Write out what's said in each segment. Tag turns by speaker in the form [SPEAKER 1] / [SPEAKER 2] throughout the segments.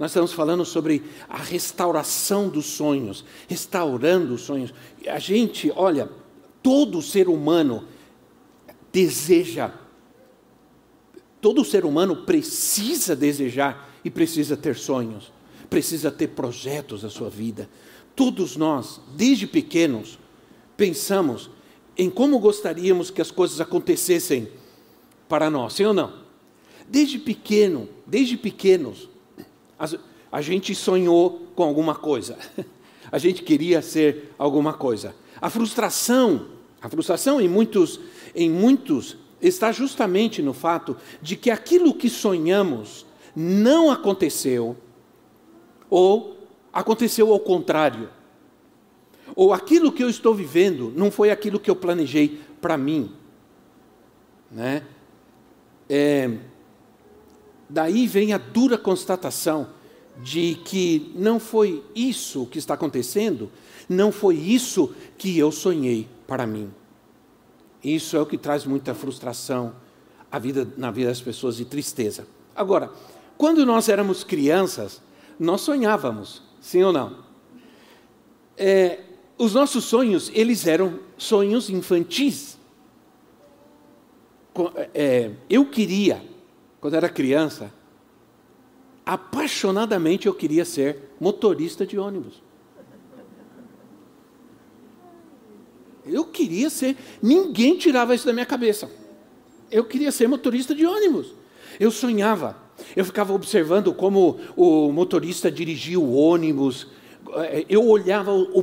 [SPEAKER 1] Nós estamos falando sobre a restauração dos sonhos, restaurando os sonhos. A gente, olha, todo ser humano deseja, todo ser humano precisa desejar e precisa ter sonhos, precisa ter projetos na sua vida. Todos nós, desde pequenos, pensamos em como gostaríamos que as coisas acontecessem para nós, sim ou não? Desde pequeno, desde pequenos, a gente sonhou com alguma coisa. A gente queria ser alguma coisa. A frustração, a frustração em muitos, em muitos está justamente no fato de que aquilo que sonhamos não aconteceu ou aconteceu ao contrário. Ou aquilo que eu estou vivendo não foi aquilo que eu planejei para mim. Né? É, daí vem a dura constatação de que não foi isso que está acontecendo, não foi isso que eu sonhei para mim. Isso é o que traz muita frustração à vida, na vida das pessoas e tristeza. Agora, quando nós éramos crianças, nós sonhávamos, sim ou não? É, os nossos sonhos, eles eram sonhos infantis. É, eu queria, quando era criança, apaixonadamente eu queria ser motorista de ônibus. Eu queria ser, ninguém tirava isso da minha cabeça. Eu queria ser motorista de ônibus. Eu sonhava, eu ficava observando como o motorista dirigia o ônibus. Eu olhava o,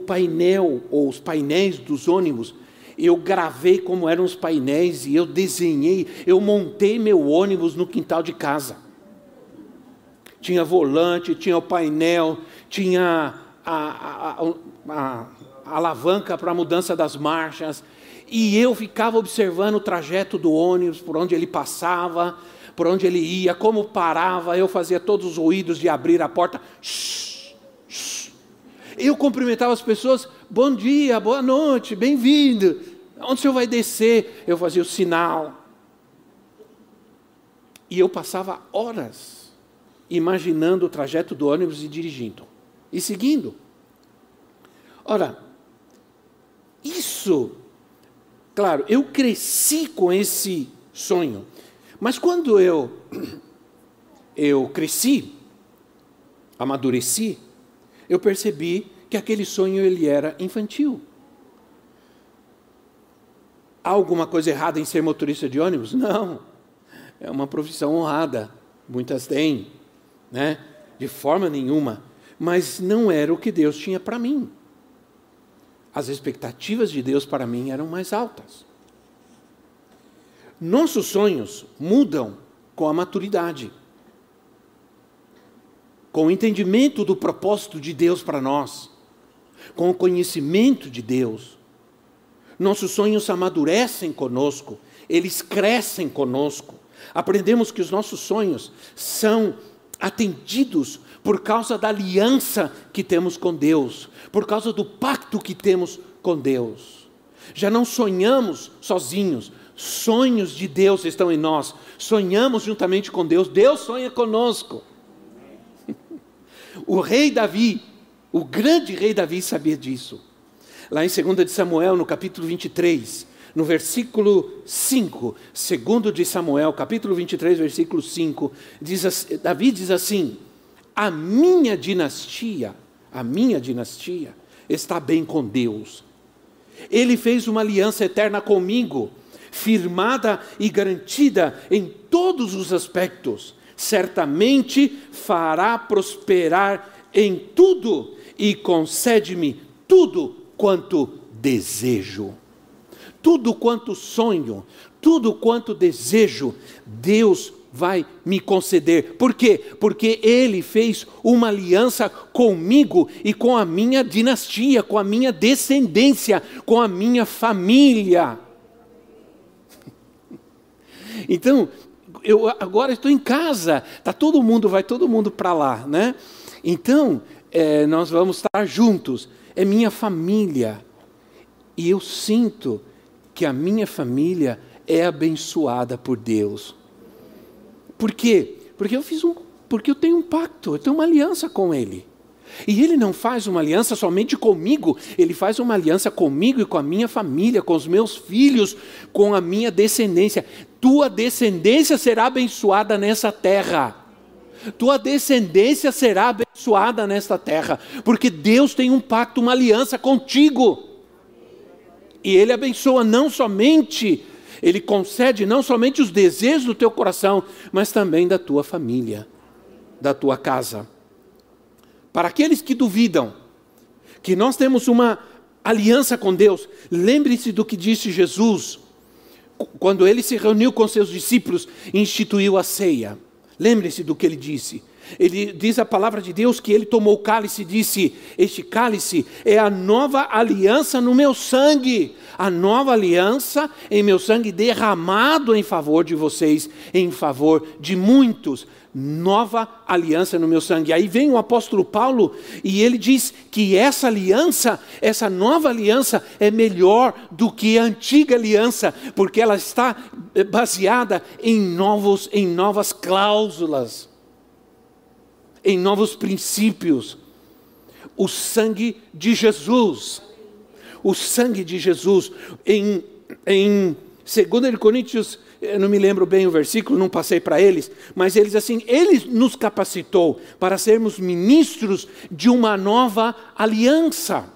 [SPEAKER 1] painel, ou os painéis dos ônibus. Eu gravei como eram os painéis e eu desenhei, eu montei meu ônibus no quintal de casa tinha volante, tinha o painel, tinha a, a, a, a alavanca para a mudança das marchas, e eu ficava observando o trajeto do ônibus, por onde ele passava, por onde ele ia, como parava, eu fazia todos os ruídos de abrir a porta. Shhh, shhh. Eu cumprimentava as pessoas, bom dia, boa noite, bem-vindo. Onde o senhor vai descer? Eu fazia o sinal. E eu passava horas imaginando o trajeto do ônibus e dirigindo e seguindo. Ora, isso, claro, eu cresci com esse sonho, mas quando eu eu cresci, amadureci, eu percebi que aquele sonho ele era infantil. Há alguma coisa errada em ser motorista de ônibus? Não. É uma profissão honrada. Muitas têm né? De forma nenhuma. Mas não era o que Deus tinha para mim. As expectativas de Deus para mim eram mais altas. Nossos sonhos mudam com a maturidade, com o entendimento do propósito de Deus para nós, com o conhecimento de Deus. Nossos sonhos amadurecem conosco, eles crescem conosco. Aprendemos que os nossos sonhos são atendidos por causa da aliança que temos com Deus, por causa do pacto que temos com Deus. Já não sonhamos sozinhos, sonhos de Deus estão em nós, sonhamos juntamente com Deus, Deus sonha conosco. O rei Davi, o grande rei Davi sabia disso. Lá em 2 de Samuel, no capítulo 23, no versículo 5, segundo de Samuel, capítulo 23, versículo 5, diz, Davi diz assim: A minha dinastia, a minha dinastia está bem com Deus. Ele fez uma aliança eterna comigo, firmada e garantida em todos os aspectos. Certamente fará prosperar em tudo e concede-me tudo quanto desejo. Tudo quanto sonho, tudo quanto desejo, Deus vai me conceder. Por quê? Porque Ele fez uma aliança comigo e com a minha dinastia, com a minha descendência, com a minha família. Então, eu agora estou em casa, tá todo mundo, vai todo mundo para lá, né? Então, é, nós vamos estar juntos. É minha família. E eu sinto que a minha família é abençoada por Deus. Por quê? Porque eu fiz um, porque eu tenho um pacto, eu tenho uma aliança com Ele. E Ele não faz uma aliança somente comigo, Ele faz uma aliança comigo e com a minha família, com os meus filhos, com a minha descendência. Tua descendência será abençoada nessa terra. Tua descendência será abençoada nesta terra, porque Deus tem um pacto, uma aliança contigo. E Ele abençoa não somente, Ele concede não somente os desejos do teu coração, mas também da tua família, da tua casa. Para aqueles que duvidam que nós temos uma aliança com Deus, lembre-se do que disse Jesus quando ele se reuniu com seus discípulos e instituiu a ceia. Lembre-se do que ele disse. Ele diz a palavra de Deus que ele tomou o cálice e disse: Este cálice é a nova aliança no meu sangue, a nova aliança em meu sangue derramado em favor de vocês, em favor de muitos nova aliança no meu sangue. Aí vem o apóstolo Paulo e ele diz que essa aliança, essa nova aliança é melhor do que a antiga aliança, porque ela está baseada em novos em novas cláusulas, em novos princípios. O sangue de Jesus. O sangue de Jesus em em 2 Coríntios eu não me lembro bem o versículo, não passei para eles, mas eles assim, ele nos capacitou para sermos ministros de uma nova aliança.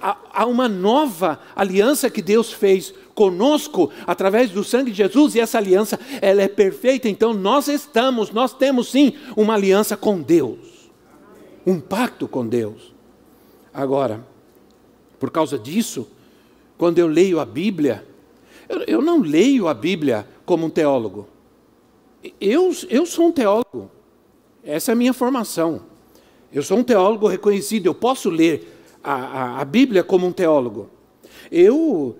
[SPEAKER 1] Há uma nova aliança que Deus fez conosco através do sangue de Jesus e essa aliança ela é perfeita. Então nós estamos, nós temos sim uma aliança com Deus, um pacto com Deus. Agora, por causa disso, quando eu leio a Bíblia, eu, eu não leio a Bíblia como um teólogo. Eu, eu sou um teólogo. Essa é a minha formação. Eu sou um teólogo reconhecido. Eu posso ler a, a, a Bíblia como um teólogo. Eu,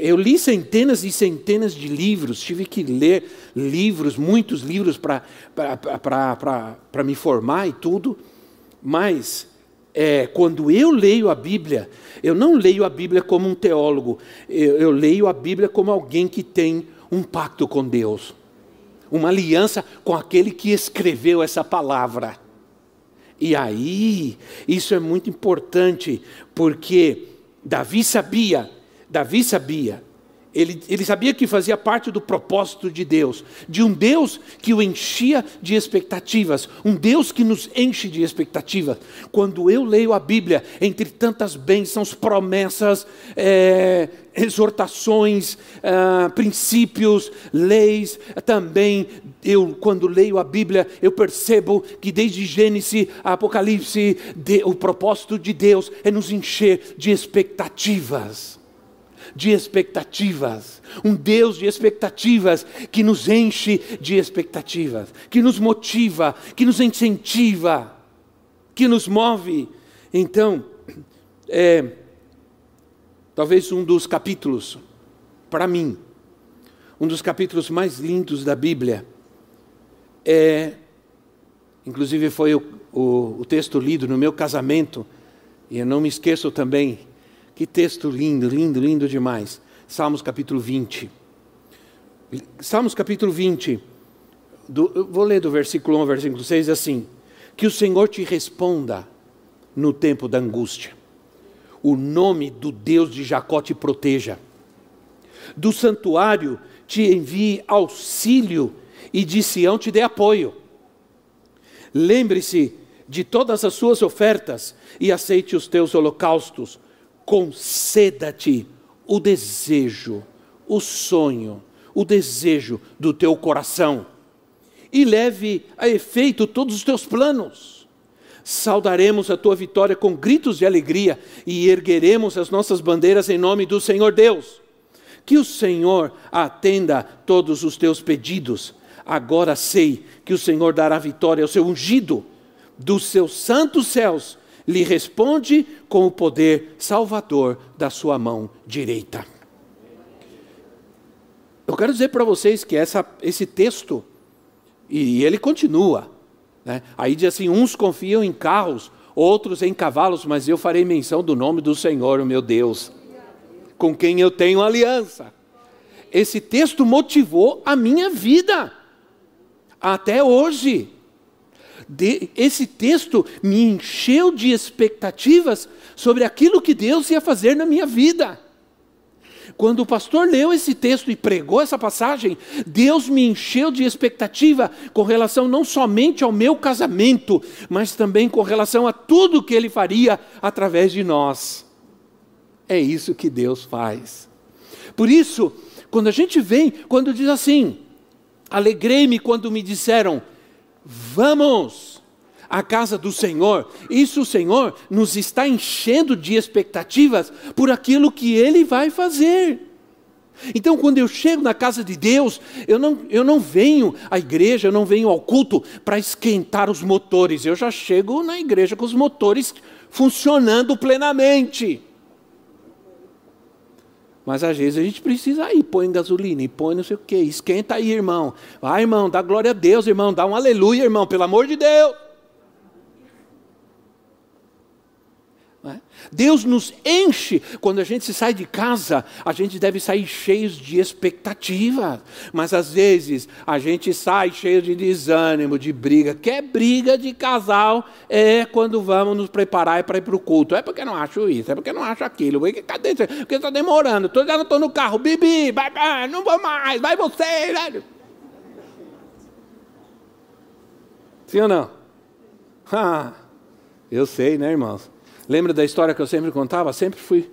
[SPEAKER 1] eu li centenas e centenas de livros, tive que ler livros, muitos livros para me formar e tudo, mas é, quando eu leio a Bíblia, eu não leio a Bíblia como um teólogo, eu, eu leio a Bíblia como alguém que tem um pacto com Deus, uma aliança com aquele que escreveu essa palavra. E aí, isso é muito importante, porque Davi sabia, Davi sabia ele, ele, sabia que fazia parte do propósito de Deus, de um Deus que o enchia de expectativas, um Deus que nos enche de expectativas. Quando eu leio a Bíblia, entre tantas bênçãos, promessas, é, exortações, é, princípios, leis, também eu, quando leio a Bíblia, eu percebo que desde Gênesis a Apocalipse, de, o propósito de Deus é nos encher de expectativas de expectativas, um Deus de expectativas que nos enche de expectativas, que nos motiva, que nos incentiva, que nos move. Então, é, talvez um dos capítulos, para mim, um dos capítulos mais lindos da Bíblia é, inclusive foi o, o, o texto lido no meu casamento, e eu não me esqueço também que texto lindo, lindo, lindo demais. Salmos capítulo 20. Salmos capítulo 20. Do, vou ler do versículo 1 ao versículo 6 assim: Que o Senhor te responda no tempo da angústia. O nome do Deus de Jacó te proteja. Do santuário te envie auxílio e de Sião te dê apoio. Lembre-se de todas as suas ofertas e aceite os teus holocaustos conceda-te o desejo, o sonho, o desejo do teu coração e leve a efeito todos os teus planos. Saudaremos a tua vitória com gritos de alegria e ergueremos as nossas bandeiras em nome do Senhor Deus. Que o Senhor atenda todos os teus pedidos, Agora sei que o Senhor dará vitória ao seu ungido, dos seus santos céus, lhe responde com o poder salvador da sua mão direita. Eu quero dizer para vocês que essa, esse texto, e ele continua, né? aí diz assim: uns confiam em carros, outros em cavalos, mas eu farei menção do nome do Senhor, o meu Deus, com quem eu tenho aliança. Esse texto motivou a minha vida até hoje. De, esse texto me encheu de expectativas sobre aquilo que Deus ia fazer na minha vida. Quando o pastor leu esse texto e pregou essa passagem, Deus me encheu de expectativa com relação não somente ao meu casamento, mas também com relação a tudo que ele faria através de nós. É isso que Deus faz. Por isso, quando a gente vem, quando diz assim, alegrei-me quando me disseram, vamos à casa do Senhor. Isso o Senhor nos está enchendo de expectativas por aquilo que Ele vai fazer. Então, quando eu chego na casa de Deus, eu não, eu não venho à igreja, eu não venho ao culto para esquentar os motores, eu já chego na igreja com os motores funcionando plenamente. Mas às vezes a gente precisa ir, põe gasolina, e põe não sei o quê, esquenta aí, irmão. Vai, irmão, dá glória a Deus, irmão, dá um aleluia, irmão, pelo amor de Deus. Deus nos enche, quando a gente sai de casa, a gente deve sair cheios de expectativa, mas às vezes a gente sai cheio de desânimo, de briga. Que é briga de casal é quando vamos nos preparar para ir para o culto. É porque não acho isso, é porque não acho aquilo. Cadê? Porque está demorando. Tô, já não estou no carro, Bibi, vai, vai, não vou mais, vai você. Velho. Sim ou não? Ah, eu sei, né, irmãos? Lembra da história que eu sempre contava? Sempre fui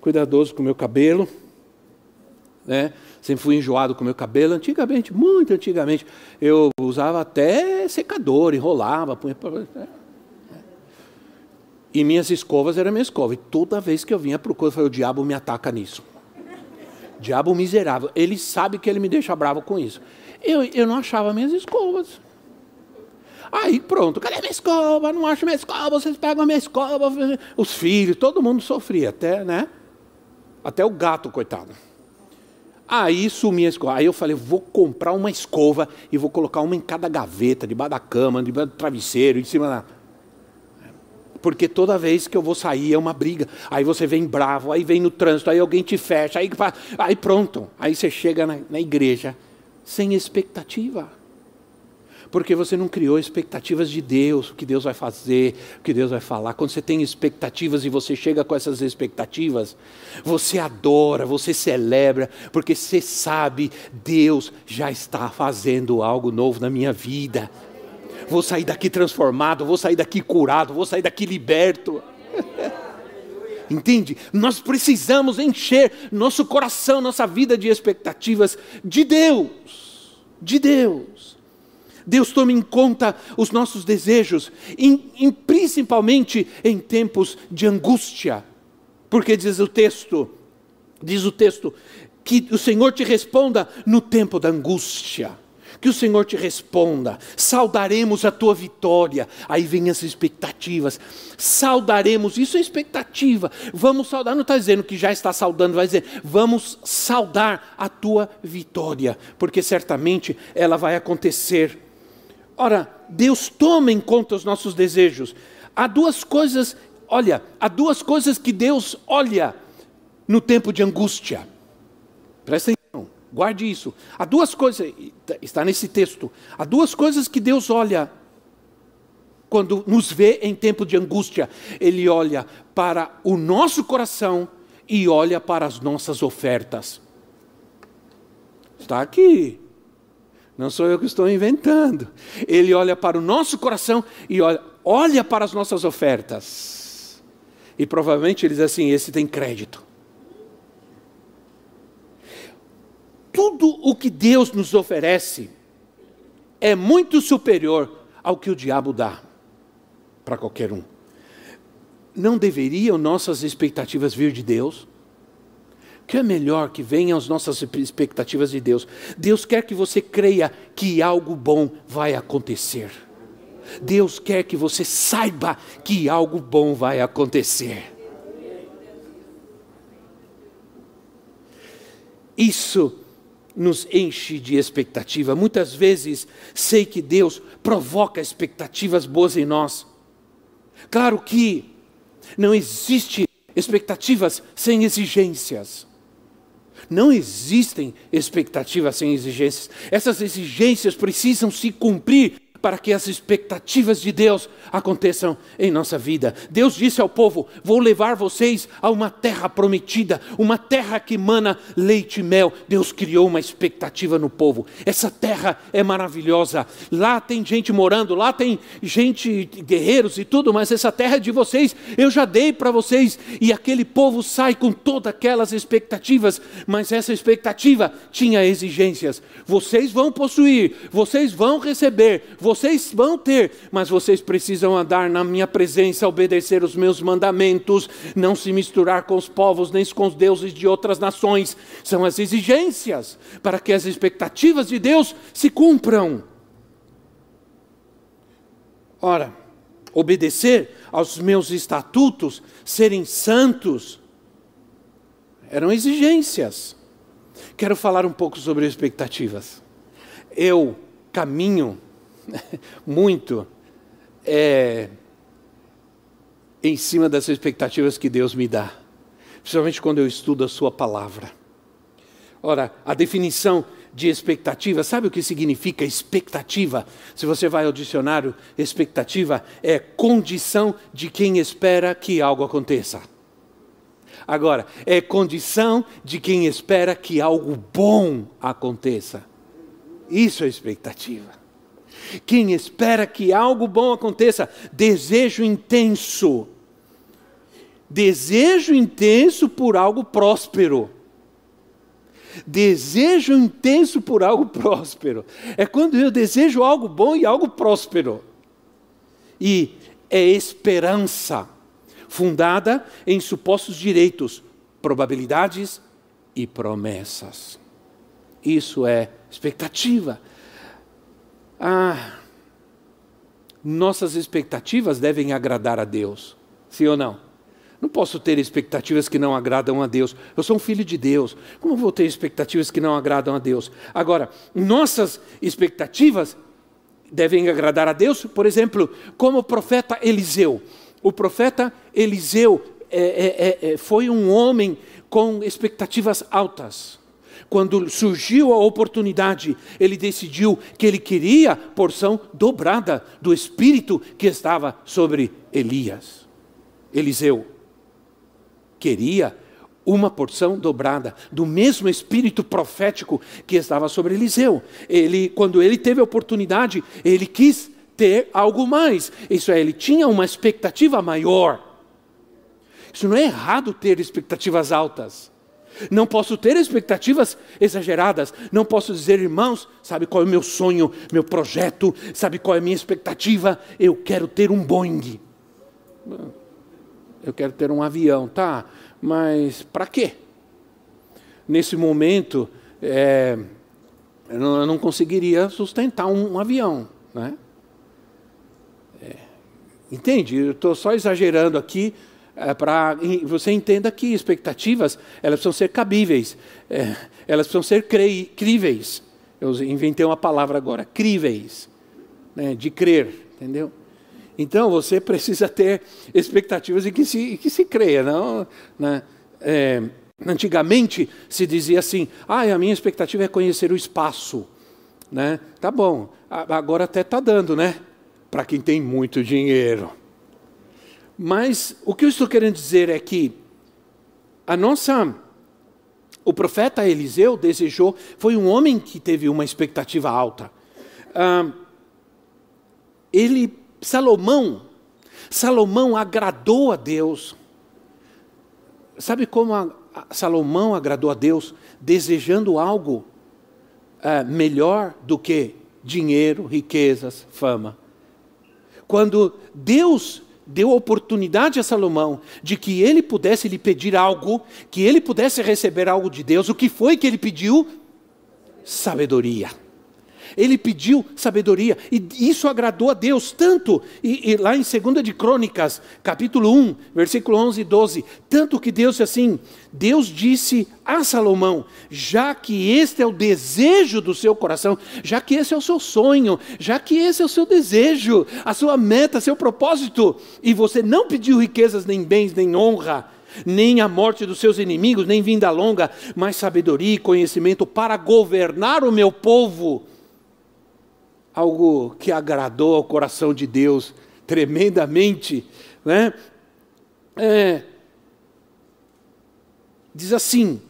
[SPEAKER 1] cuidadoso com o meu cabelo, né? Sempre fui enjoado com o meu cabelo. Antigamente, muito antigamente, eu usava até secador, enrolava, punha. Né? E minhas escovas eram minha escova. E toda vez que eu vinha corpo, eu falei, o diabo me ataca nisso. Diabo miserável. Ele sabe que ele me deixa bravo com isso. Eu, eu não achava minhas escovas. Aí pronto, cadê minha escova? Não acho minha escova, vocês pegam a minha escova. Os filhos, todo mundo sofria, até, né? Até o gato, coitado. Aí sumia a escova. Aí eu falei, vou comprar uma escova e vou colocar uma em cada gaveta, debaixo da cama, debaixo do travesseiro, em cima da. Porque toda vez que eu vou sair é uma briga. Aí você vem bravo, aí vem no trânsito, aí alguém te fecha, aí, aí pronto. Aí você chega na, na igreja sem expectativa porque você não criou expectativas de Deus, o que Deus vai fazer, o que Deus vai falar. Quando você tem expectativas e você chega com essas expectativas, você adora, você celebra, porque você sabe, Deus já está fazendo algo novo na minha vida. Vou sair daqui transformado, vou sair daqui curado, vou sair daqui liberto. Entende? Nós precisamos encher nosso coração, nossa vida de expectativas de Deus. De Deus. Deus toma em conta os nossos desejos, em, em, principalmente em tempos de angústia. Porque diz o texto, diz o texto, que o Senhor te responda no tempo da angústia. Que o Senhor te responda, saudaremos a tua vitória. Aí vem as expectativas, saudaremos, isso é expectativa. Vamos saudar, não está dizendo que já está saudando, vai dizer, vamos saudar a tua vitória, porque certamente ela vai acontecer Ora, Deus toma em conta os nossos desejos. Há duas coisas, olha, há duas coisas que Deus olha no tempo de angústia. Presta atenção, guarde isso. Há duas coisas, está nesse texto, há duas coisas que Deus olha quando nos vê em tempo de angústia. Ele olha para o nosso coração e olha para as nossas ofertas. Está aqui. Não sou eu que estou inventando. Ele olha para o nosso coração e olha, olha para as nossas ofertas. E provavelmente ele diz assim: esse tem crédito. Tudo o que Deus nos oferece é muito superior ao que o diabo dá para qualquer um. Não deveriam nossas expectativas vir de Deus? O que é melhor que venham as nossas expectativas de Deus? Deus quer que você creia que algo bom vai acontecer. Deus quer que você saiba que algo bom vai acontecer. Isso nos enche de expectativa. Muitas vezes sei que Deus provoca expectativas boas em nós. Claro que não existe expectativas sem exigências. Não existem expectativas sem exigências. Essas exigências precisam se cumprir para que as expectativas de Deus aconteçam em nossa vida. Deus disse ao povo: Vou levar vocês a uma terra prometida, uma terra que mana leite e mel. Deus criou uma expectativa no povo. Essa terra é maravilhosa. Lá tem gente morando, lá tem gente, guerreiros e tudo, mas essa terra é de vocês. Eu já dei para vocês. E aquele povo sai com todas aquelas expectativas, mas essa expectativa tinha exigências. Vocês vão possuir, vocês vão receber, vocês vão ter, mas vocês precisam andar na minha presença, obedecer os meus mandamentos, não se misturar com os povos nem com os deuses de outras nações. São as exigências para que as expectativas de Deus se cumpram. Ora, obedecer aos meus estatutos, serem santos, eram exigências. Quero falar um pouco sobre expectativas. Eu caminho muito é, em cima das expectativas que Deus me dá, principalmente quando eu estudo a Sua palavra. Ora, a definição de expectativa, sabe o que significa expectativa? Se você vai ao dicionário, expectativa é condição de quem espera que algo aconteça. Agora, é condição de quem espera que algo bom aconteça. Isso é expectativa. Quem espera que algo bom aconteça, desejo intenso. Desejo intenso por algo próspero. Desejo intenso por algo próspero. É quando eu desejo algo bom e algo próspero. E é esperança, fundada em supostos direitos, probabilidades e promessas. Isso é expectativa. Ah, nossas expectativas devem agradar a Deus, sim ou não? Não posso ter expectativas que não agradam a Deus. Eu sou um filho de Deus. Como vou ter expectativas que não agradam a Deus? Agora, nossas expectativas devem agradar a Deus, por exemplo, como o profeta Eliseu. O profeta Eliseu é, é, é, foi um homem com expectativas altas quando surgiu a oportunidade, ele decidiu que ele queria porção dobrada do espírito que estava sobre Elias. Eliseu queria uma porção dobrada do mesmo espírito profético que estava sobre Eliseu. Ele, quando ele teve a oportunidade, ele quis ter algo mais. Isso é, ele tinha uma expectativa maior. Isso não é errado ter expectativas altas. Não posso ter expectativas exageradas. Não posso dizer, irmãos, sabe qual é o meu sonho, meu projeto, sabe qual é a minha expectativa? Eu quero ter um Boeing. Eu quero ter um avião, tá? Mas para quê? Nesse momento, é, eu, não, conseguiria sustentar um, um avião, né? É, entende? Eu estou só exagerando aqui é, para você entenda que expectativas elas precisam ser cabíveis, é, elas precisam ser cre, críveis. Eu inventei uma palavra agora, críveis, né, de crer, entendeu? Então você precisa ter expectativas em que se, que se creia, não? Né? É, antigamente se dizia assim: ah, a minha expectativa é conhecer o espaço, né? Tá bom, agora até está dando, né? Para quem tem muito dinheiro. Mas o que eu estou querendo dizer é que a nossa o profeta Eliseu desejou, foi um homem que teve uma expectativa alta. Ah, ele, Salomão, Salomão agradou a Deus. Sabe como a, a Salomão agradou a Deus? Desejando algo ah, melhor do que dinheiro, riquezas, fama. Quando Deus deu oportunidade a Salomão de que ele pudesse lhe pedir algo, que ele pudesse receber algo de Deus. O que foi que ele pediu? Sabedoria. Ele pediu sabedoria e isso agradou a Deus tanto, e, e, lá em 2 de Crônicas, capítulo 1, versículo 11 e 12, tanto que Deus assim, Deus disse a Salomão, já que este é o desejo do seu coração, já que esse é o seu sonho, já que esse é o seu desejo, a sua meta, seu propósito, e você não pediu riquezas, nem bens, nem honra, nem a morte dos seus inimigos, nem vinda longa, mas sabedoria e conhecimento para governar o meu povo algo que agradou ao coração de Deus tremendamente, né? É, diz assim: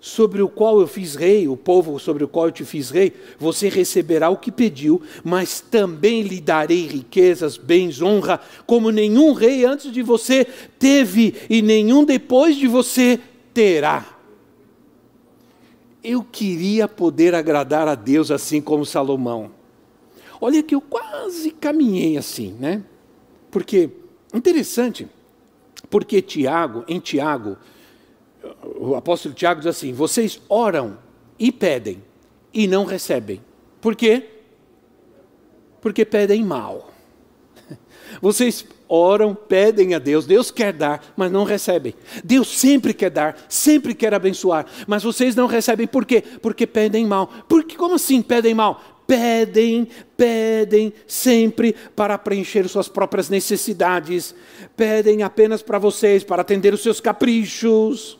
[SPEAKER 1] sobre o qual eu fiz rei, o povo sobre o qual eu te fiz rei, você receberá o que pediu, mas também lhe darei riquezas, bens, honra, como nenhum rei antes de você teve e nenhum depois de você terá. Eu queria poder agradar a Deus assim como Salomão. Olha que eu quase caminhei assim, né? Porque, interessante, porque Tiago, em Tiago, o apóstolo Tiago diz assim: vocês oram e pedem e não recebem. Por quê? Porque pedem mal. Vocês oram, pedem a Deus, Deus quer dar, mas não recebem. Deus sempre quer dar, sempre quer abençoar, mas vocês não recebem por quê? Porque pedem mal. Porque como assim pedem mal? Pedem, pedem sempre para preencher suas próprias necessidades, pedem apenas para vocês, para atender os seus caprichos.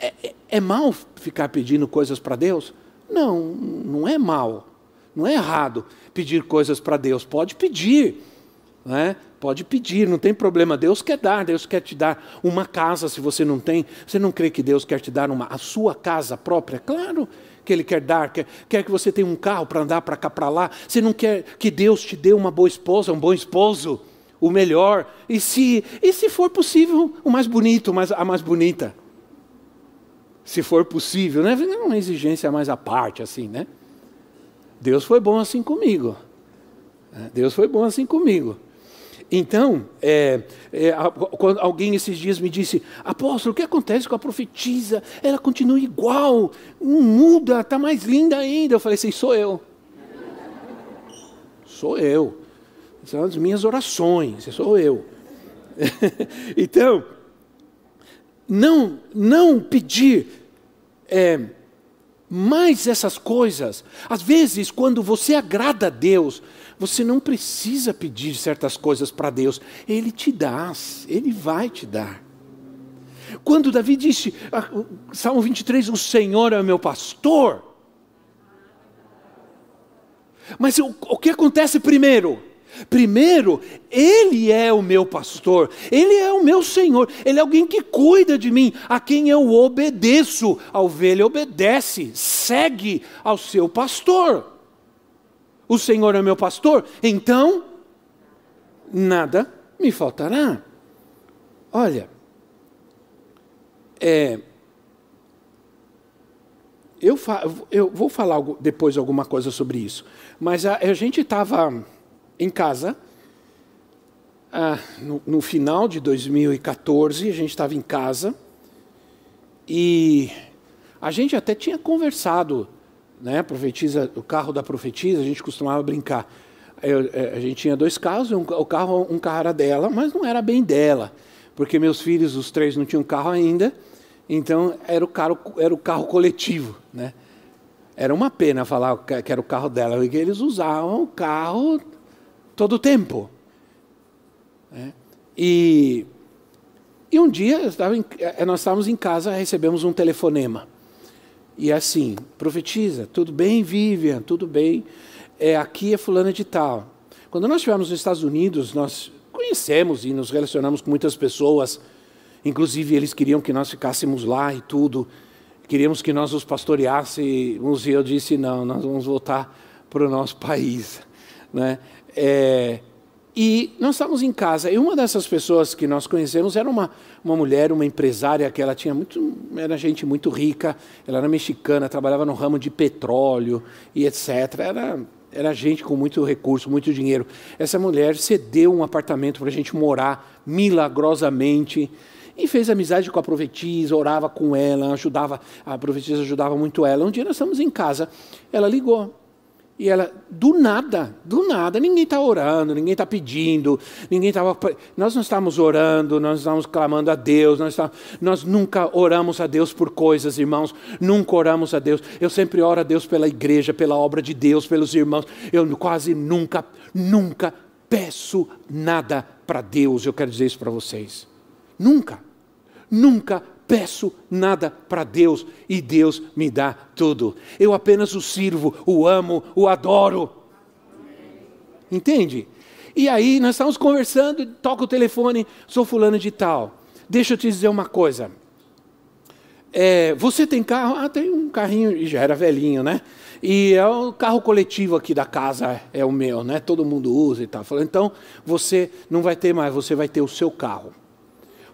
[SPEAKER 1] É, é, é mal ficar pedindo coisas para Deus? Não, não é mal, não é errado pedir coisas para Deus, pode pedir. Né? Pode pedir, não tem problema. Deus quer dar, Deus quer te dar uma casa se você não tem. Você não crê que Deus quer te dar uma, a sua casa própria? Claro que Ele quer dar, quer, quer que você tenha um carro para andar para cá, para lá. Você não quer que Deus te dê uma boa esposa, um bom esposo, o melhor. E se, e se for possível, o mais bonito, a mais bonita. Se for possível, né? Não é uma exigência mais à parte, assim, né? Deus foi bom assim comigo. Deus foi bom assim comigo. Então, é, é, quando alguém esses dias me disse, apóstolo, o que acontece com a profetisa? Ela continua igual, não muda, está mais linda ainda. Eu falei assim, sou eu. Sou eu. São as minhas orações, sou eu. então, não, não pedir é, mais essas coisas. Às vezes, quando você agrada a Deus, você não precisa pedir certas coisas para Deus, Ele te dá, Ele vai te dar. Quando Davi disse, ah, Salmo 23, o Senhor é meu pastor. Mas o, o que acontece primeiro? Primeiro, Ele é o meu pastor, Ele é o meu Senhor, Ele é alguém que cuida de mim, a quem eu obedeço. A ovelha obedece, segue ao seu pastor o Senhor é meu pastor, então nada me faltará. Olha, é, eu, eu, vou falar depois alguma coisa sobre isso, mas a, a gente estava em casa, ah, no, no, final de 2014, a gente estava em casa, e a gente até tinha conversado né, profetiza, o carro da profetisa, a gente costumava brincar. Eu, é, a gente tinha dois carros, um, o carro, um carro era dela, mas não era bem dela, porque meus filhos, os três, não tinham carro ainda, então era o carro, era o carro coletivo, né? Era uma pena falar que era o carro dela, porque eles usavam o carro todo o tempo. Né? E, e um dia em, é, nós estávamos em casa, recebemos um telefonema. E é assim, profetiza, tudo bem, Vivian, tudo bem. É, aqui é fulana de tal. Quando nós estivemos nos Estados Unidos, nós conhecemos e nos relacionamos com muitas pessoas. Inclusive, eles queriam que nós ficássemos lá e tudo. Queríamos que nós os pastoreássemos. E eu disse, não, nós vamos voltar para o nosso país. Né? É, e nós estávamos em casa, e uma dessas pessoas que nós conhecemos era uma, uma mulher, uma empresária, que ela tinha muito, era gente muito rica, ela era mexicana, trabalhava no ramo de petróleo e etc. Era, era gente com muito recurso, muito dinheiro. Essa mulher cedeu um apartamento para a gente morar milagrosamente e fez amizade com a profetisa, orava com ela, ajudava, a profetisa ajudava muito ela. Um dia nós estamos em casa, ela ligou. E ela, do nada, do nada, ninguém está orando, ninguém está pedindo, ninguém estava. Nós não estamos orando, nós estamos clamando a Deus, nós, estamos, nós nunca oramos a Deus por coisas, irmãos, nunca oramos a Deus. Eu sempre oro a Deus pela igreja, pela obra de Deus, pelos irmãos. Eu quase nunca, nunca peço nada para Deus, eu quero dizer isso para vocês. Nunca, nunca peço nada para Deus e Deus me dá tudo. Eu apenas o sirvo, o amo, o adoro. Entende? E aí nós estamos conversando, toca o telefone, sou fulano de tal. Deixa eu te dizer uma coisa. É, você tem carro? Ah, tem um carrinho, já era velhinho, né? E é o carro coletivo aqui da casa, é o meu, né? Todo mundo usa e tal. Então, você não vai ter mais, você vai ter o seu carro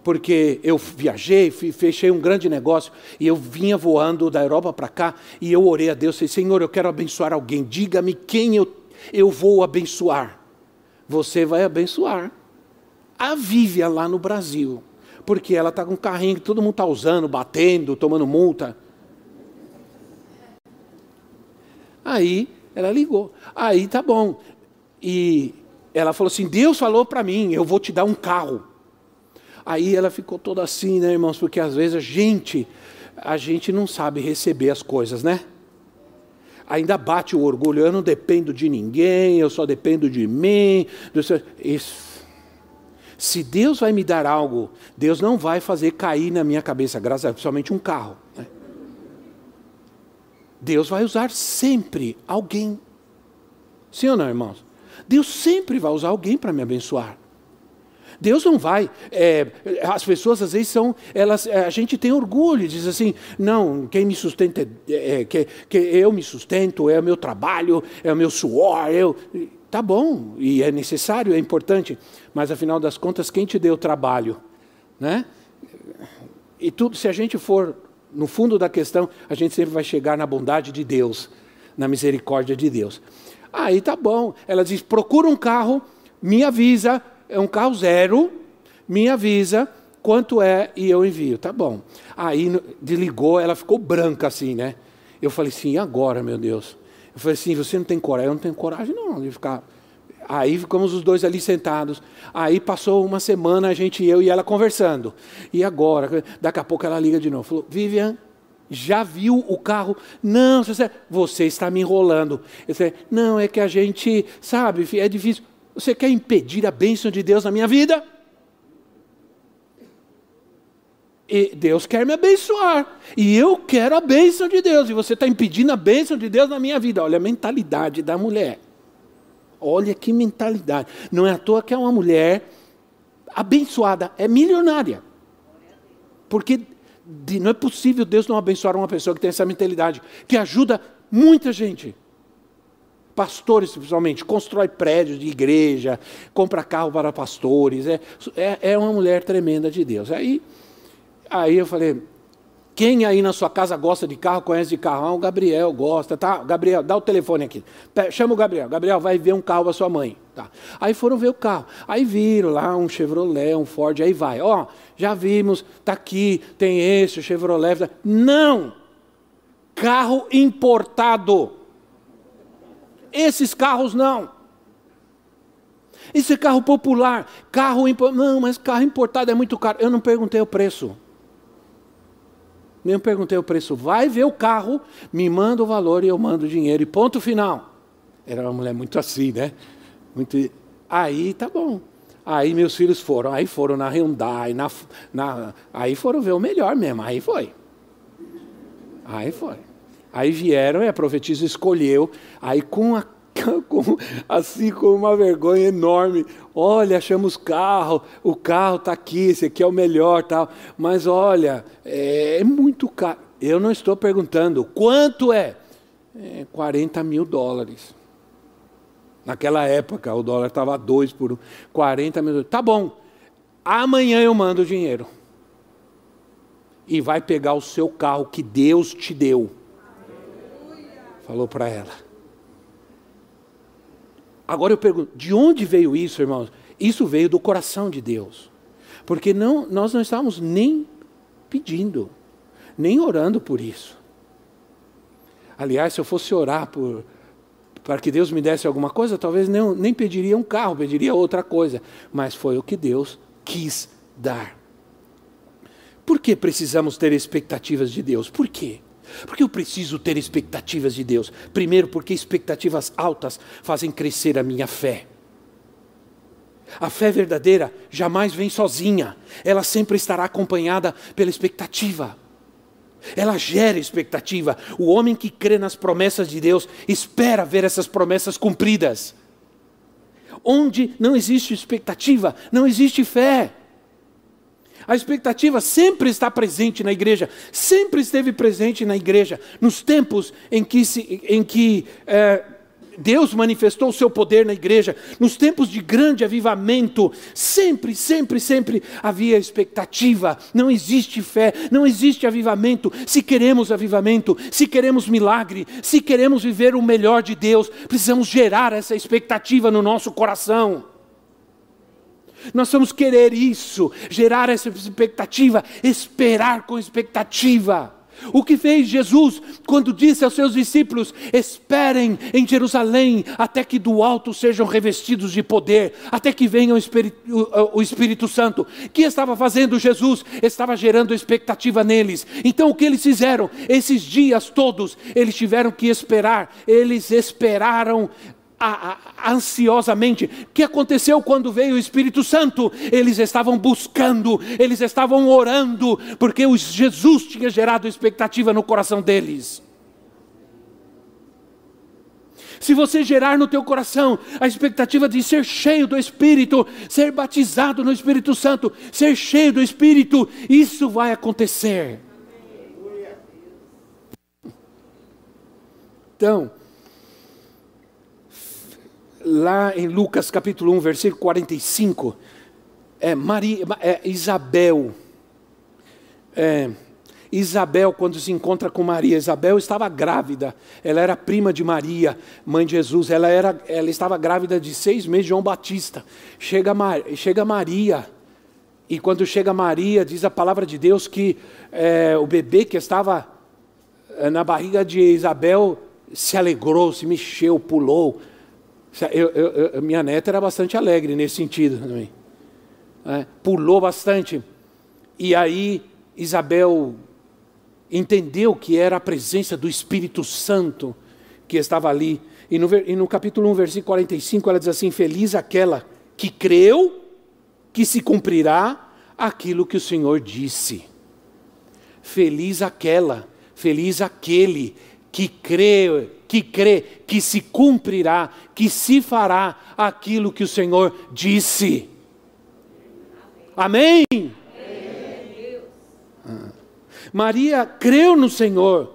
[SPEAKER 1] porque eu viajei, fechei um grande negócio e eu vinha voando da Europa para cá e eu orei a Deus, falei, Senhor, eu quero abençoar alguém, diga-me quem eu, eu vou abençoar. Você vai abençoar a Vívia lá no Brasil, porque ela está com um carrinho que todo mundo está usando, batendo, tomando multa. Aí ela ligou, aí tá bom. E ela falou assim: Deus falou para mim, eu vou te dar um carro. Aí ela ficou toda assim, né, irmãos? Porque às vezes a gente, a gente não sabe receber as coisas, né? Ainda bate o orgulho, eu não dependo de ninguém, eu só dependo de mim. Isso. Se Deus vai me dar algo, Deus não vai fazer cair na minha cabeça, graças a Deus, somente um carro. Né? Deus vai usar sempre alguém. Sim ou não, irmãos? Deus sempre vai usar alguém para me abençoar. Deus não vai. É, as pessoas às vezes são, elas, é, a gente tem orgulho, diz assim, não, quem me sustenta é, é, que, que eu me sustento, é o meu trabalho, é o meu suor, eu. Tá bom, e é necessário, é importante, mas afinal das contas, quem te deu o trabalho? Né? E tudo, se a gente for no fundo da questão, a gente sempre vai chegar na bondade de Deus, na misericórdia de Deus. Aí tá bom. Ela diz: procura um carro, me avisa, é um carro zero, me avisa quanto é e eu envio. Tá bom. Aí desligou, ela ficou branca assim, né? Eu falei assim, e agora, meu Deus? Eu falei assim, você não tem coragem? Eu não tenho coragem não de ficar... Aí ficamos os dois ali sentados. Aí passou uma semana, a gente, eu e ela conversando. E agora? Daqui a pouco ela liga de novo. Falou, Vivian, já viu o carro? Não, você está me enrolando. Eu falei, não, é que a gente, sabe, é difícil. Você quer impedir a bênção de Deus na minha vida? E Deus quer me abençoar. E eu quero a bênção de Deus. E você está impedindo a bênção de Deus na minha vida. Olha a mentalidade da mulher. Olha que mentalidade. Não é à toa que é uma mulher abençoada, é milionária. Porque não é possível Deus não abençoar uma pessoa que tem essa mentalidade, que ajuda muita gente pastores principalmente, constrói prédios de igreja, compra carro para pastores, é, é, é uma mulher tremenda de Deus. Aí, aí eu falei, quem aí na sua casa gosta de carro, conhece de carro? Ah, o Gabriel gosta, tá? Gabriel, dá o telefone aqui. Chama o Gabriel. Gabriel vai ver um carro para sua mãe. Tá. Aí foram ver o carro. Aí viram lá um Chevrolet, um Ford, aí vai. Ó, já vimos, tá aqui, tem esse, o Chevrolet. Não! Carro importado. Esses carros não. Esse é carro popular, carro. Não, mas carro importado é muito caro. Eu não perguntei o preço. Nem perguntei o preço. Vai ver o carro, me manda o valor e eu mando o dinheiro. E ponto final. Era uma mulher muito assim, né? Muito... Aí tá bom. Aí meus filhos foram. Aí foram na Hyundai, na, na... aí foram ver o melhor mesmo. Aí foi. Aí foi. Aí vieram e a profetisa escolheu, aí com a com, assim com uma vergonha enorme. Olha, achamos carro, o carro está aqui, esse aqui é o melhor, tal. Mas olha, é, é muito caro. Eu não estou perguntando quanto é. é 40 mil dólares. Naquela época o dólar estava dois por um. 40 mil dólares. Tá bom. Amanhã eu mando o dinheiro. E vai pegar o seu carro que Deus te deu falou para ela. Agora eu pergunto, de onde veio isso, irmãos? Isso veio do coração de Deus. Porque não, nós não estávamos nem pedindo, nem orando por isso. Aliás, se eu fosse orar por, para que Deus me desse alguma coisa, talvez nem, nem pediria um carro, pediria outra coisa. Mas foi o que Deus quis dar. Por que precisamos ter expectativas de Deus? Por quê? Porque eu preciso ter expectativas de Deus. Primeiro, porque expectativas altas fazem crescer a minha fé. A fé verdadeira jamais vem sozinha, ela sempre estará acompanhada pela expectativa. Ela gera expectativa. O homem que crê nas promessas de Deus espera ver essas promessas cumpridas. Onde não existe expectativa, não existe fé. A expectativa sempre está presente na igreja, sempre esteve presente na igreja, nos tempos em que, se, em que é, Deus manifestou o seu poder na igreja, nos tempos de grande avivamento, sempre, sempre, sempre havia expectativa. Não existe fé, não existe avivamento. Se queremos avivamento, se queremos milagre, se queremos viver o melhor de Deus, precisamos gerar essa expectativa no nosso coração. Nós vamos querer isso, gerar essa expectativa, esperar com expectativa. O que fez Jesus quando disse aos seus discípulos: Esperem em Jerusalém até que do alto sejam revestidos de poder, até que venha o Espírito, o Espírito Santo. O que estava fazendo Jesus? Estava gerando expectativa neles. Então o que eles fizeram? Esses dias todos, eles tiveram que esperar, eles esperaram a, a, ansiosamente. O que aconteceu quando veio o Espírito Santo? Eles estavam buscando, eles estavam orando, porque Jesus tinha gerado expectativa no coração deles. Se você gerar no teu coração a expectativa de ser cheio do Espírito, ser batizado no Espírito Santo, ser cheio do Espírito, isso vai acontecer. Então, lá em Lucas capítulo 1, versículo 45, é, Maria, é, Isabel, é, Isabel, quando se encontra com Maria, Isabel estava grávida, ela era prima de Maria, mãe de Jesus, ela, era, ela estava grávida de seis meses de João Batista. Chega, chega Maria, e quando chega Maria, diz a palavra de Deus que é, o bebê que estava é, na barriga de Isabel se alegrou, se mexeu, pulou, eu, eu, minha neta era bastante alegre nesse sentido também. É, pulou bastante. E aí Isabel entendeu que era a presença do Espírito Santo que estava ali. E no, e no capítulo 1, versículo 45, ela diz assim: Feliz aquela que creu que se cumprirá aquilo que o Senhor disse. Feliz aquela, feliz aquele que crê, que crê que se cumprirá, que se fará aquilo que o Senhor disse. Amém? Ah. Maria creu no Senhor,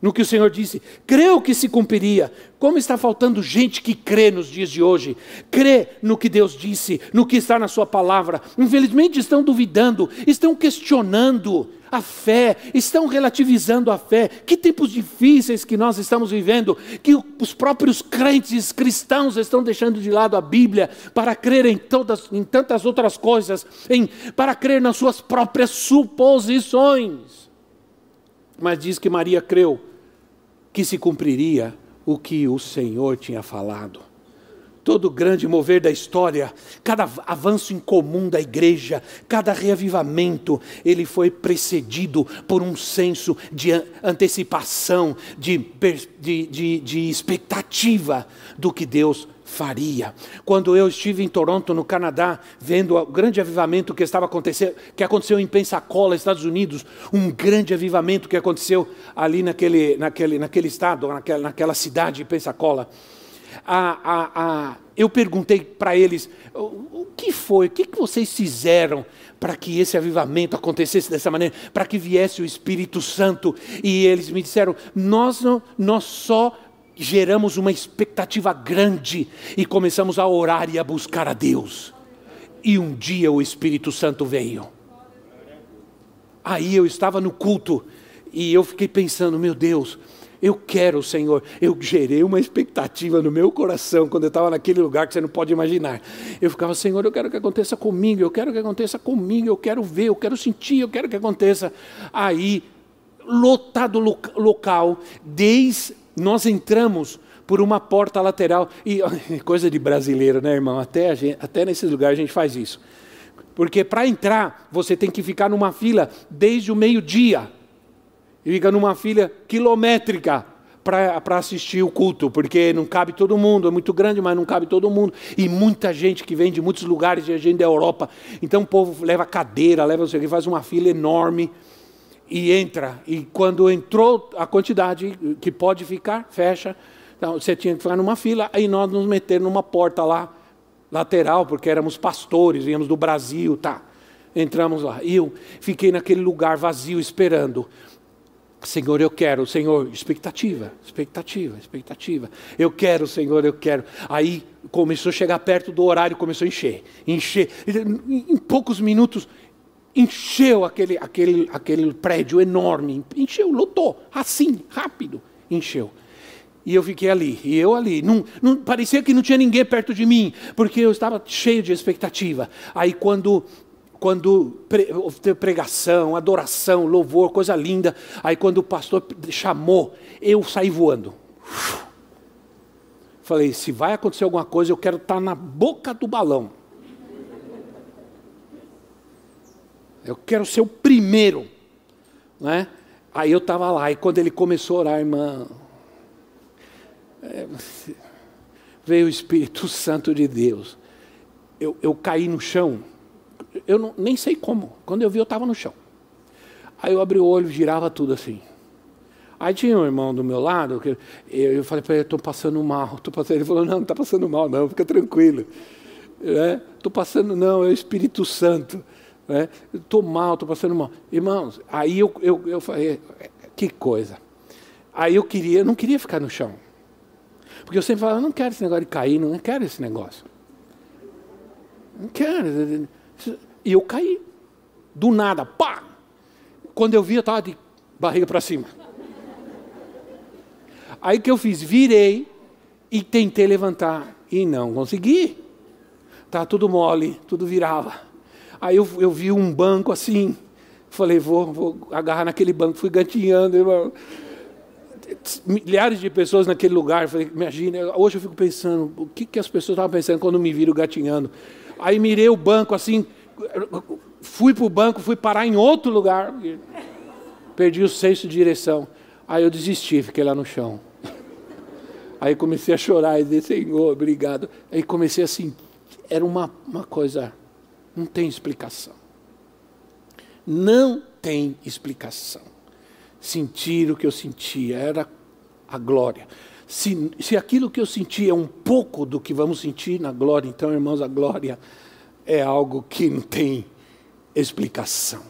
[SPEAKER 1] no que o Senhor disse, creu que se cumpriria. Como está faltando gente que crê nos dias de hoje, crê no que Deus disse, no que está na Sua palavra. Infelizmente estão duvidando, estão questionando a fé, estão relativizando a fé. Que tempos difíceis que nós estamos vivendo, que os próprios crentes cristãos estão deixando de lado a Bíblia para crer em, todas, em tantas outras coisas, em, para crer nas suas próprias suposições. Mas diz que Maria creu que se cumpriria o que o Senhor tinha falado. Todo grande mover da história, cada avanço em comum da igreja, cada reavivamento, ele foi precedido por um senso de antecipação, de, de, de, de expectativa do que Deus faria. Quando eu estive em Toronto, no Canadá, vendo o grande avivamento que estava acontecendo, que aconteceu em Pensacola, Estados Unidos, um grande avivamento que aconteceu ali naquele, naquele, naquele estado, naquela, naquela cidade de Pensacola eu perguntei para eles: o, o, que foi, o que, que vocês fizeram para que esse avivamento acontecesse dessa maneira, para que viesse o Espírito Santo? E eles me disseram: nós, não, nós só geramos uma expectativa grande e começamos a orar e a buscar a Deus. E um dia o Espírito Santo veio. Aí eu estava no culto e eu fiquei pensando: meu Deus Eu quero, Senhor. Eu gerei uma expectativa no meu coração quando eu estava naquele lugar que você não pode imaginar. Eu ficava, Senhor, eu quero que aconteça comigo, eu quero que aconteça comigo, eu quero ver, eu quero sentir, eu quero que aconteça. Aí, lotado local, desde nós entramos por uma porta lateral. E coisa de brasileiro, né, irmão? Até, gente, até nesses lugares a gente faz isso. Porque para entrar, você tem que ficar numa fila desde o meio-dia. E fica numa fila quilométrica para assistir o culto, porque não cabe todo mundo, é muito grande, mas não cabe todo mundo. E muita gente que vem de muitos lugares, de gente da Europa. Então o povo leva cadeira, leva não sei o que, faz uma fila enorme e entra. E quando entrou a quantidade que pode ficar, fecha. Então, você tinha que ficar numa fila, aí nós nos meter numa porta lá, lateral, porque éramos pastores, viemos do Brasil, tá. Entramos lá. E eu fiquei naquele lugar vazio esperando. Senhor, eu quero, Senhor, expectativa, expectativa, expectativa. Eu quero, Senhor, eu quero. Aí começou a chegar perto do horário, começou a encher, encher. Em poucos minutos, encheu aquele, aquele, aquele prédio enorme, encheu, lotou, assim, rápido, encheu. E eu fiquei ali, e eu ali. Não, não, parecia que não tinha ninguém perto de mim, porque eu estava cheio de expectativa. Aí quando quando pregação, adoração, louvor, coisa linda. Aí quando o pastor chamou, eu saí voando. Falei, se vai acontecer alguma coisa, eu quero estar na boca do balão. Eu quero ser o primeiro. Né? Aí eu estava lá, e quando ele começou a orar, irmã, é, veio o Espírito Santo de Deus. Eu, eu caí no chão, eu não, nem sei como. Quando eu vi, eu estava no chão. Aí eu abri o olho, girava tudo assim. Aí tinha um irmão do meu lado, que eu, eu falei para ele, estou passando mal. Tô passando. Ele falou, não, não está passando mal, não, fica tranquilo. Estou é, passando, não, é o Espírito Santo. Estou é, mal, estou passando mal. Irmãos, aí eu, eu, eu falei, que coisa. Aí eu queria, eu não queria ficar no chão. Porque eu sempre falava, não quero esse negócio de cair, não quero esse negócio. Não quero. E eu caí. Do nada, pá! Quando eu vi, eu estava de barriga para cima. Aí que eu fiz? Virei e tentei levantar. E não consegui. Estava tudo mole, tudo virava. Aí eu, eu vi um banco assim. Falei, vou, vou agarrar naquele banco. Fui gatinhando, milhares de pessoas naquele lugar. Falei, imagina, hoje eu fico pensando, o que, que as pessoas estavam pensando quando me viram gatinhando? Aí mirei o banco assim, fui para o banco, fui parar em outro lugar, perdi o senso de direção. Aí eu desisti, fiquei lá no chão. Aí comecei a chorar e disse, Senhor, obrigado. Aí comecei assim, era uma, uma coisa, não tem explicação. Não tem explicação sentir o que eu sentia, era a glória. Se, se aquilo que eu sentia é um pouco do que vamos sentir na glória, então, irmãos, a glória é algo que não tem explicação.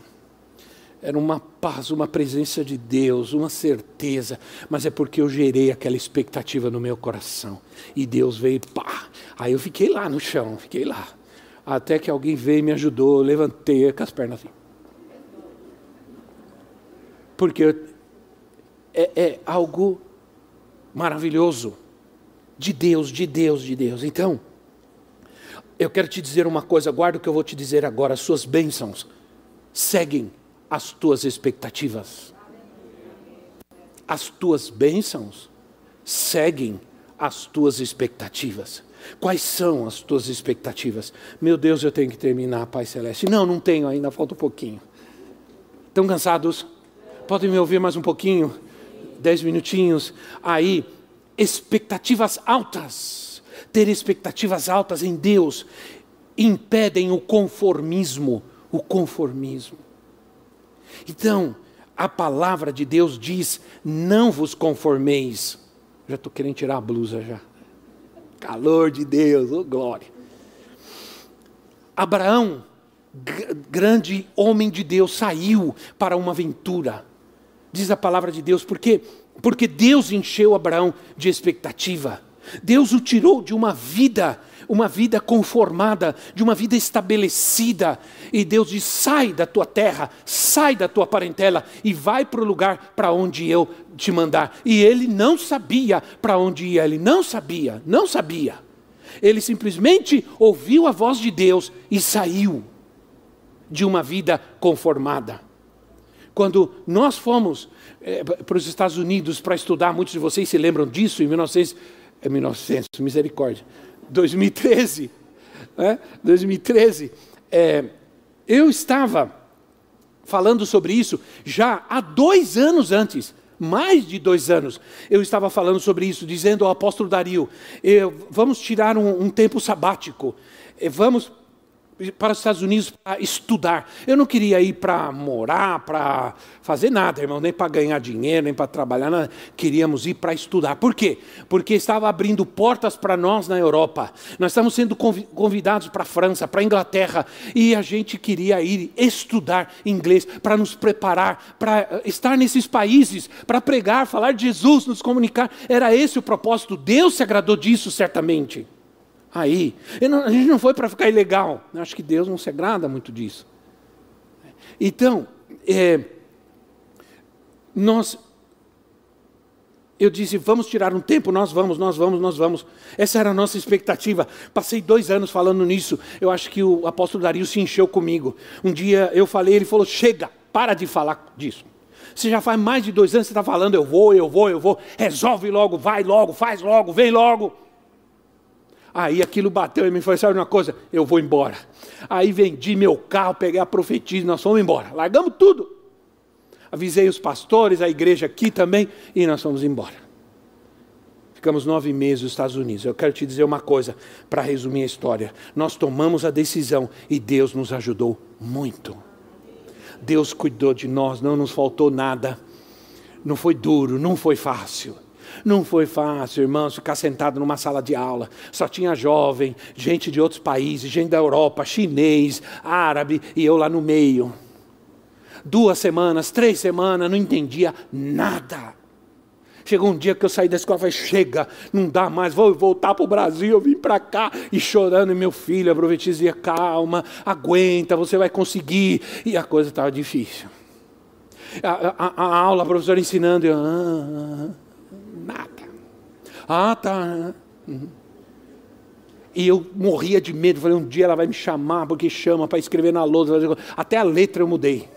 [SPEAKER 1] Era uma paz, uma presença de Deus, uma certeza, mas é porque eu gerei aquela expectativa no meu coração. E Deus veio, pá. Aí eu fiquei lá no chão, fiquei lá. Até que alguém veio e me ajudou, eu levantei com as pernas assim. Porque é, é algo maravilhoso de Deus, de Deus, de Deus. Então, eu quero te dizer uma coisa, guarda o que eu vou te dizer agora. As suas bênçãos seguem as tuas expectativas. As tuas bênçãos seguem as tuas expectativas. Quais são as tuas expectativas? Meu Deus, eu tenho que terminar, Pai Celeste. Não, não tenho ainda, falta um pouquinho. Estão cansados? Podem me ouvir mais um pouquinho? Dez minutinhos. Aí, expectativas altas. Ter expectativas altas em Deus impedem o conformismo. O conformismo. Então, a palavra de Deus diz: não vos conformeis. Já estou querendo tirar a blusa já. Calor de Deus, oh glória. Abraão, grande homem de Deus, saiu para uma aventura diz a palavra de Deus, porque porque Deus encheu Abraão de expectativa. Deus o tirou de uma vida, uma vida conformada, de uma vida estabelecida. E Deus diz: sai da tua terra, sai da tua parentela e vai para o lugar para onde eu te mandar. E ele não sabia para onde ia, ele não sabia, não sabia. Ele simplesmente ouviu a voz de Deus e saiu de uma vida conformada. Quando nós fomos é, para os Estados Unidos para estudar, muitos de vocês se lembram disso, em 1900, é 1900 misericórdia, 2013, né? 2013, é, eu estava falando sobre isso já há dois anos antes, mais de dois anos, eu estava falando sobre isso, dizendo ao apóstolo Dario: vamos tirar um, um tempo sabático, vamos para os Estados Unidos para estudar. Eu não queria ir para morar, para fazer nada, irmão, nem para ganhar dinheiro, nem para trabalhar, nada. queríamos ir para estudar. Por quê? Porque estava abrindo portas para nós na Europa. Nós estamos sendo convidados para a França, para a Inglaterra, e a gente queria ir estudar inglês para nos preparar, para eh, estar nesses países, para pregar, falar de Jesus, nos comunicar. Era esse o propósito. Deus se agradou disso, certamente aí. Não, a gente não foi para ficar ilegal. Acho que Deus não se agrada muito disso. Então, é, nós. Eu disse, vamos tirar um tempo, nós vamos, nós vamos, nós vamos. Essa era a nossa expectativa. Passei dois anos falando nisso. Eu acho que o apóstolo Dario se encheu comigo. Um dia eu falei, ele falou: chega, para de falar disso. Você já faz mais de dois anos você está falando, eu vou, eu vou, eu vou. Resolve logo, vai logo, faz logo, vem logo. Aí aquilo bateu em mim e falou: sabe uma coisa? Eu vou embora. Aí vendi meu carro, peguei a profetisa e nós fomos embora. Largamos tudo. Avisei os pastores, a igreja aqui também, e nós fomos embora. Ficamos nove meses nos Estados Unidos. Eu quero te dizer uma coisa para resumir a história. Nós tomamos a decisão e Deus nos ajudou muito. Deus cuidou de nós, não nos faltou nada. Não foi duro, não foi fácil. Não foi fácil, irmãos, ficar sentado numa sala de aula. Só tinha jovem, gente de outros países, gente da Europa, chinês, árabe, e eu lá no meio. Duas semanas, três semanas, não entendia nada. Chegou um dia que eu saí da escola e falei: chega, não dá mais, vou voltar para o Brasil. Eu vim para cá e chorando. E meu filho, a profetisa dizia: calma, aguenta, você vai conseguir. E a coisa estava difícil. A, a, a, aula, a professora ensinando, eu, ah, ah, ah nada. Ah, tá. Uhum. E eu morria de medo. Falei, um dia ela vai me chamar, porque chama para escrever na lousa. Até a letra eu mudei.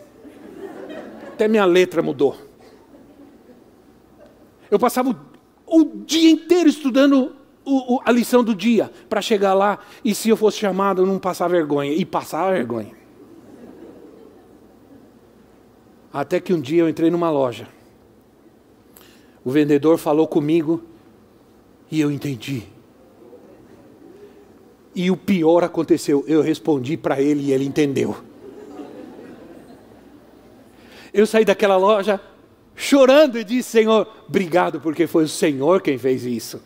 [SPEAKER 1] Até minha letra mudou. Eu passava o, o dia inteiro estudando o, o, a lição do dia, para chegar lá e se eu fosse chamado, não passar vergonha. E passava vergonha. Até que um dia eu entrei numa loja. O vendedor falou comigo e eu entendi. E o pior aconteceu, eu respondi para ele e ele entendeu. Eu saí daquela loja chorando e disse: Senhor, obrigado, porque foi o Senhor quem fez isso.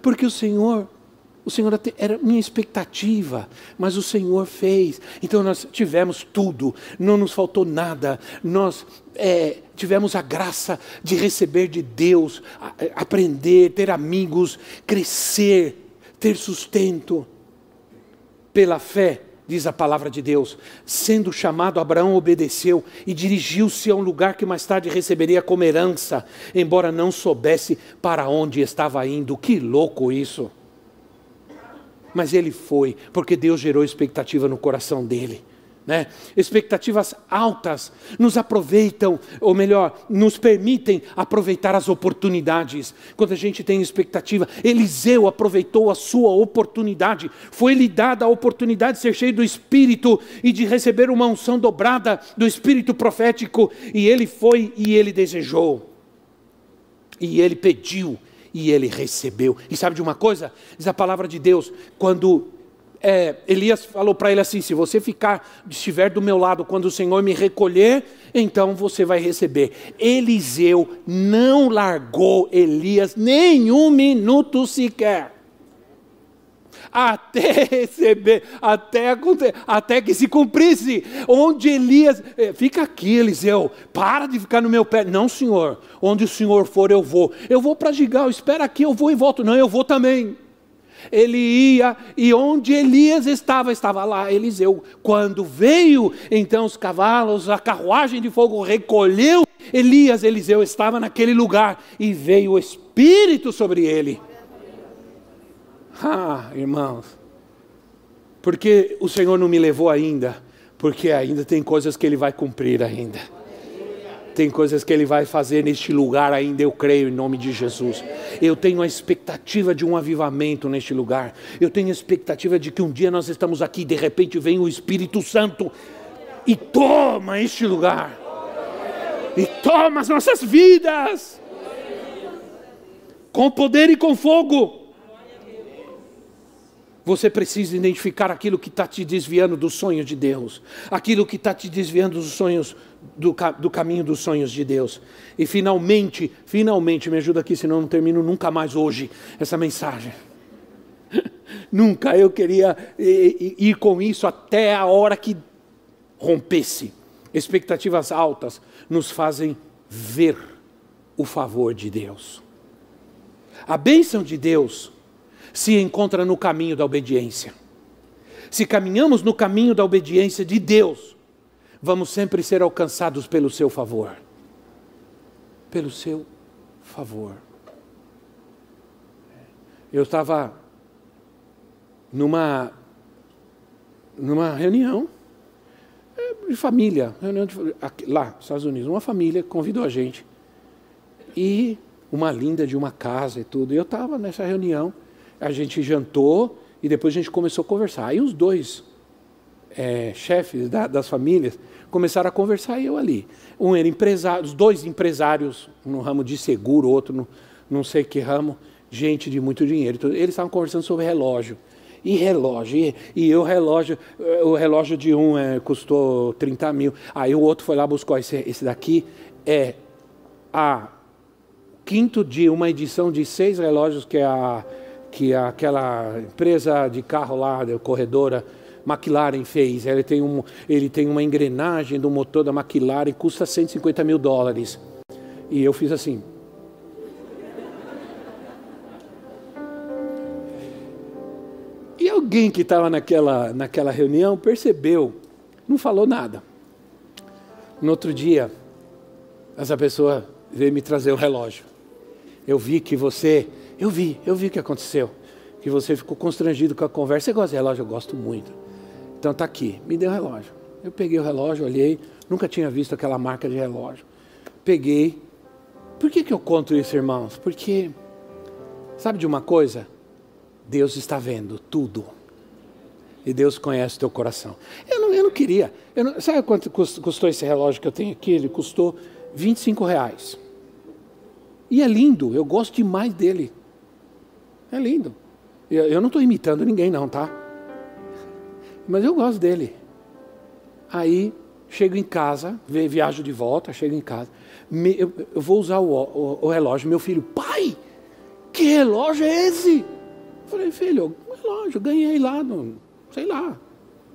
[SPEAKER 1] Porque o Senhor o Senhor era minha expectativa, mas o Senhor fez. Então nós tivemos tudo, não nos faltou nada. Nós é, tivemos a graça de receber de Deus, aprender, ter amigos, crescer, ter sustento. Pela fé, diz a palavra de Deus, sendo chamado, Abraão obedeceu e dirigiu-se a um lugar que mais tarde receberia como herança, embora não soubesse para onde estava indo. Que louco isso! Mas ele foi, porque Deus gerou expectativa no coração dele. Né? Expectativas altas nos aproveitam, ou melhor, nos permitem aproveitar as oportunidades. Quando a gente tem expectativa, Eliseu aproveitou a sua oportunidade, foi-lhe dada a oportunidade de ser cheio do Espírito e de receber uma unção dobrada do Espírito profético, e ele foi e ele desejou, e ele pediu, e ele recebeu. E sabe de uma coisa? Diz a palavra de Deus, quando é, Elias falou para ele assim: se você ficar, estiver do meu lado quando o Senhor me recolher, então você vai receber. Eliseu não largou Elias nem um minuto sequer. Até receber, até, até que se cumprisse. Onde Elias, eh, fica aqui, Eliseu, para de ficar no meu pé. Não, senhor, onde o senhor for, eu vou. Eu vou para Gigal, espera aqui, eu vou e volto. Não, eu vou também. Ele ia e onde Elias estava, estava lá Eliseu. Quando veio então os cavalos, a carruagem de fogo recolheu Elias, Eliseu estava naquele lugar e veio o Espírito sobre ele. Ah, irmãos, porque o Senhor não me levou ainda, porque ainda tem coisas que Ele vai cumprir ainda. Tem coisas que Ele vai fazer neste lugar ainda, eu creio, em nome de Jesus. Eu tenho a expectativa de um avivamento neste lugar. Eu tenho a expectativa de que um dia nós estamos aqui, de repente vem o Espírito Santo e toma este lugar. E toma as nossas vidas. Com poder e com fogo. Você precisa identificar aquilo que está te desviando dos sonhos de Deus, aquilo que está te desviando dos sonhos, do, do, caminho dos sonhos de Deus. E finalmente, finalmente, me ajuda aqui, senão eu não termino nunca mais hoje essa mensagem. nunca eu queria ir, ir com isso até a hora que rompesse. Expectativas altas nos fazem ver o favor de Deus. A bênção de Deus se encontra no caminho da obediência. Se caminhamos no caminho da obediência de Deus, vamos sempre ser alcançados pelo seu favor. Pelo seu favor. Eu estava numa numa reunião é, de família, reunião de, lá nos Estados Unidos, uma família convidou a gente. E uma linda de uma casa e tudo. E eu estava nessa reunião a gente jantou e depois a gente começou a conversar. Aí os dois é, chefes da, das famílias começaram a conversar e eu ali. Um era empresário, os dois empresários no ramo de seguro, outro no não sei que ramo, gente de muito dinheiro. Então, eles estavam conversando sobre relógio. E relógio, e, e o relógio, o relógio de um é, custou 30 mil. Aí o outro foi lá buscar esse, esse daqui, é a quinto de uma edição de seis relógios que é a que aquela empresa de carro lá, corredora, McLaren fez. Ele tem, um, ele tem uma engrenagem do motor da McLaren, custa 150 mil dólares. E eu fiz assim. E alguém que estava naquela, naquela reunião percebeu, não falou nada. No outro dia, essa pessoa veio me trazer o um relógio. Eu vi que você eu vi, eu vi o que aconteceu. Que você ficou constrangido com a conversa. Você gosta de relógio? Eu gosto muito. Então tá aqui, me deu o relógio. Eu peguei o relógio, olhei, nunca tinha visto aquela marca de relógio. Peguei. Por que, que eu conto isso, irmãos? Porque, sabe de uma coisa? Deus está vendo tudo. E Deus conhece o teu coração. Eu não, eu não queria. Eu não, sabe quanto custou esse relógio que eu tenho aqui? Ele custou 25 reais. E é lindo, eu gosto demais dele. É lindo. Eu, não estou imitando ninguém, não, tá? Mas eu gosto dele. Aí, chego em casa, viajo de volta, chego em casa. Me, eu, eu, vou usar o, o, o, relógio. Meu filho, pai, que relógio é esse? Eu falei, filho, um relógio, ganhei lá, no, sei lá.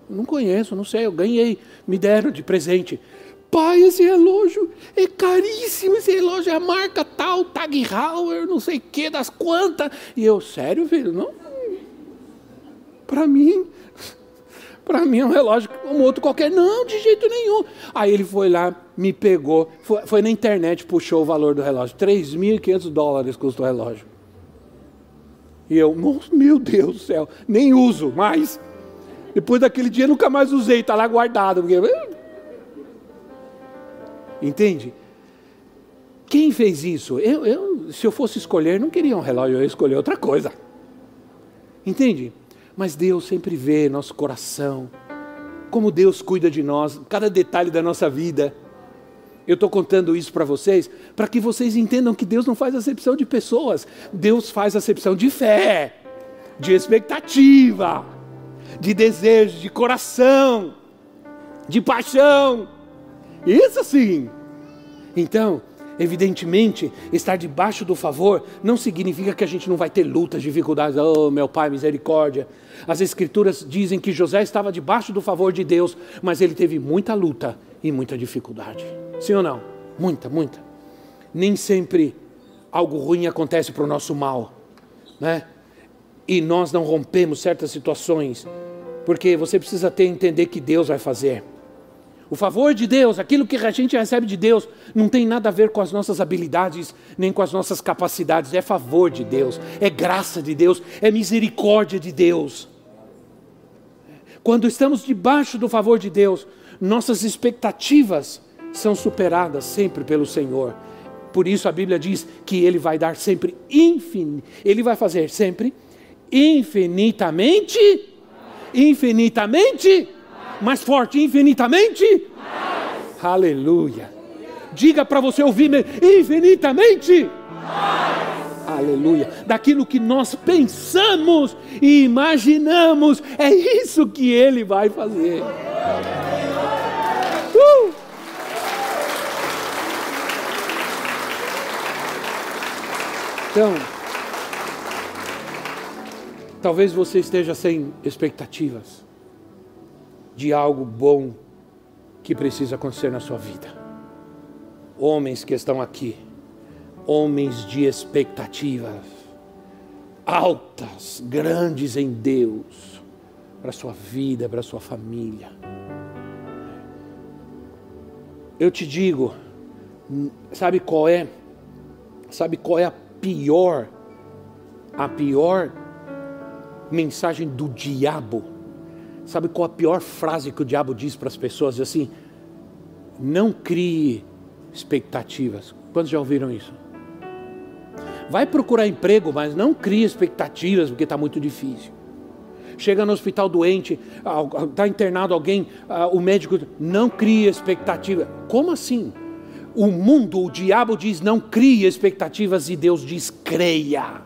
[SPEAKER 1] Não conheço, não sei, eu ganhei, me deram de presente. Pai, esse relógio é caríssimo, esse relógio é a marca tal, Tag Heuer, não sei o que, das quantas. E eu, sério, filho, não? Para mim, para mim é um relógio como outro qualquer. Não, de jeito nenhum. Aí ele foi lá, me pegou, foi, foi na internet, puxou o valor do relógio. 3.500 dólares custa o relógio. E eu, meu Deus do céu, nem uso mais. Depois daquele dia nunca mais usei, está lá guardado. Porque Entende? Quem fez isso? Eu, eu, se eu fosse escolher, não queria um relógio, eu ia escolher outra coisa. Entende? Mas Deus sempre vê nosso coração, como Deus cuida de nós, cada detalhe da nossa vida. Eu estou contando isso para vocês, para que vocês entendam que Deus não faz acepção de pessoas, Deus faz acepção de fé, de expectativa, de desejo, de coração, de paixão. Isso sim. Então, Evidentemente, estar debaixo do favor não significa que a gente não vai ter lutas, dificuldades. Oh, meu Pai, misericórdia. As Escrituras dizem que José estava debaixo do favor de Deus, mas ele teve muita luta e muita dificuldade. Sim ou não? Muita, muita. Nem sempre algo ruim acontece para o nosso mal, né? E nós não rompemos certas situações, porque você precisa ter entender que Deus vai fazer. O favor de Deus, aquilo que a gente recebe de Deus, não tem nada a ver com as nossas habilidades, nem com as nossas capacidades. É favor de Deus, é graça de Deus, é misericórdia de Deus. Quando estamos debaixo do favor de Deus, nossas expectativas são superadas sempre pelo Senhor. Por isso a Bíblia diz que Ele vai dar sempre infinito, Ele vai fazer sempre infinitamente, infinitamente mais forte, infinitamente? Mais. Aleluia. Diga para você ouvir infinitamente. Mais. Aleluia. Daquilo que nós pensamos e imaginamos, é isso que Ele vai fazer. Uh! Então, talvez você esteja sem expectativas de algo bom que precisa acontecer na sua vida. Homens que estão aqui, homens de expectativas altas, grandes em Deus, para a sua vida, para a sua família. Eu te digo, sabe qual é? Sabe qual é a pior, a pior mensagem do diabo? Sabe qual a pior frase que o diabo diz para as pessoas? Assim, não crie expectativas. Quantos já ouviram isso? Vai procurar emprego, mas não crie expectativas, porque está muito difícil. Chega no hospital doente, está internado alguém, o médico não cria expectativa. Como assim? O mundo, o diabo diz não crie expectativas e Deus diz creia.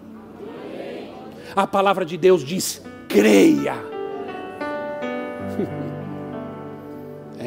[SPEAKER 1] A palavra de Deus diz creia.